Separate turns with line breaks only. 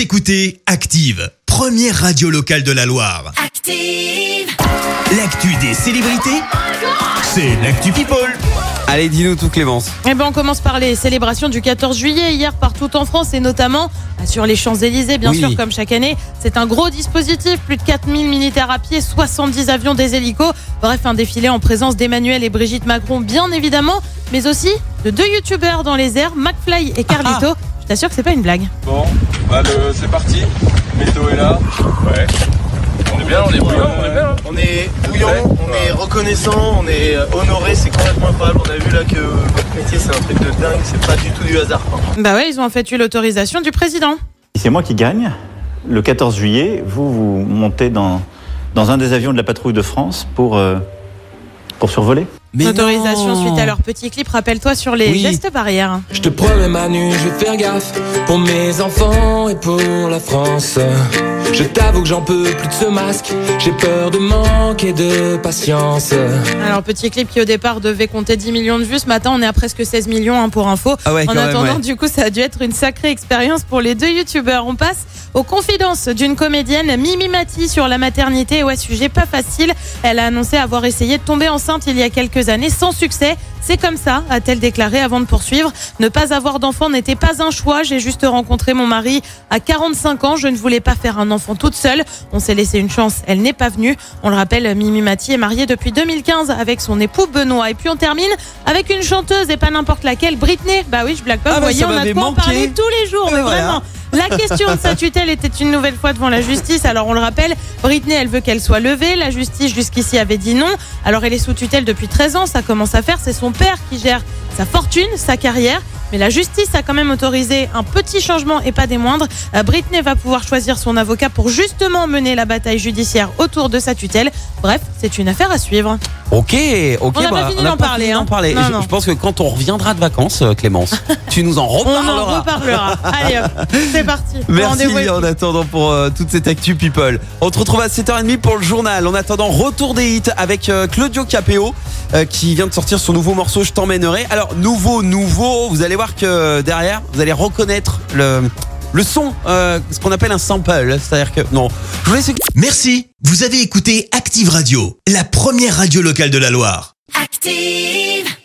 Vous écoutez Active, première radio locale de la Loire.
Active.
L'actu des célébrités, c'est l'actu People.
Allez, dis-nous tout, Clémence.
Eh ben, on commence par les célébrations du 14 juillet hier partout en France et notamment bah, sur les Champs-Élysées, bien
Oui.
sûr, comme chaque année. C'est un gros dispositif, plus de 4000 militaires à pied, 70 avions, des hélicos. Bref, un défilé en présence d'Emmanuel et Brigitte Macron, bien évidemment, mais aussi de deux youtubeurs dans les airs, McFly et Carlito. Je t'assure que c'est pas une blague.
Bon, bah le- c'est parti. Météo est là. Ouais. On est bien, on est bouillant, on est bien. hein.
On est bouillant, on est reconnaissant, on est honoré, c'est complètement incroyable. On a vu là que votre métier c'est un truc de dingue, c'est pas du tout du hasard. quoi.
Bah ouais, ils ont en fait eu l'autorisation du président.
Si c'est moi qui gagne, le 14 juillet, vous, vous montez dans, dans un des avions de la patrouille de France pour, euh, pour survoler.
Mais
Autorisation
non.
suite à leur petit clip, rappelle-toi sur les
Oui.
gestes barrières.
Je te promets Manu, je vais faire gaffe pour mes enfants et pour la France. Je t'avoue que j'en peux plus de ce masque, j'ai peur de manquer de patience.
Alors, petit clip qui au départ devait compter 10 millions de vues. Ce matin, on est à presque 16 millions hein, pour info.
Ah ouais,
en
quand même,
attendant,
ouais.
du coup, ça a dû être une sacrée expérience pour les deux youtubeurs. On passe aux confidences d'une comédienne, Mimi Mati, sur la maternité. Ouais, sujet pas facile. Elle a annoncé avoir essayé de tomber enceinte il y a quelques années sans succès. C'est comme ça, a-t-elle déclaré avant de poursuivre. Ne pas avoir d'enfant n'était pas un choix. J'ai juste rencontré mon mari à 45 ans. Je ne voulais pas faire un enfant toute seule. On s'est laissé une chance. Elle n'est pas venue. On le rappelle, Mimi Mati est mariée depuis 2015 avec son époux Benoît. Et puis on termine avec une chanteuse et pas n'importe laquelle, Britney. Bah oui, je blague pas.
Ah
Vous voyez, on a de quoi en parler tous les jours. Mais
Voilà.
vraiment. La question de sa tutelle était une nouvelle fois devant la justice. Alors on le rappelle, Britney, elle veut qu'elle soit levée. La justice jusqu'ici avait dit non. Alors elle est sous tutelle depuis 13 ans. Ça commence à faire. C'est son père qui gère sa fortune, sa carrière. Mais la justice a quand même autorisé un petit changement et pas des moindres. Euh, Britney va pouvoir choisir son avocat pour justement mener la bataille judiciaire autour de sa tutelle. Bref, c'est une affaire à suivre.
Ok, ok.
On n'a pas
bah,
fini d'en
pas
parler,
fini d'en
hein.
parler.
Non,
je,
non.
je pense que quand on reviendra de vacances, euh, Clémence, tu nous en
On en
reparleras.
reparlera. Allez hop, c'est parti.
Merci en attendant pour euh, toute cette actu people. On te retrouve à 7h30 pour le journal. En attendant, retour des hits avec euh, Claudio Capéo euh, qui vient de sortir son nouveau morceau Je t'emmènerai. Alors nouveau, nouveau, vous allez voir que derrière, vous allez reconnaître le, le son, euh, ce qu'on appelle un sample. C'est-à-dire que non, je vous laisse
Merci, vous avez écouté Active Radio, la première radio locale de la Loire.
Active.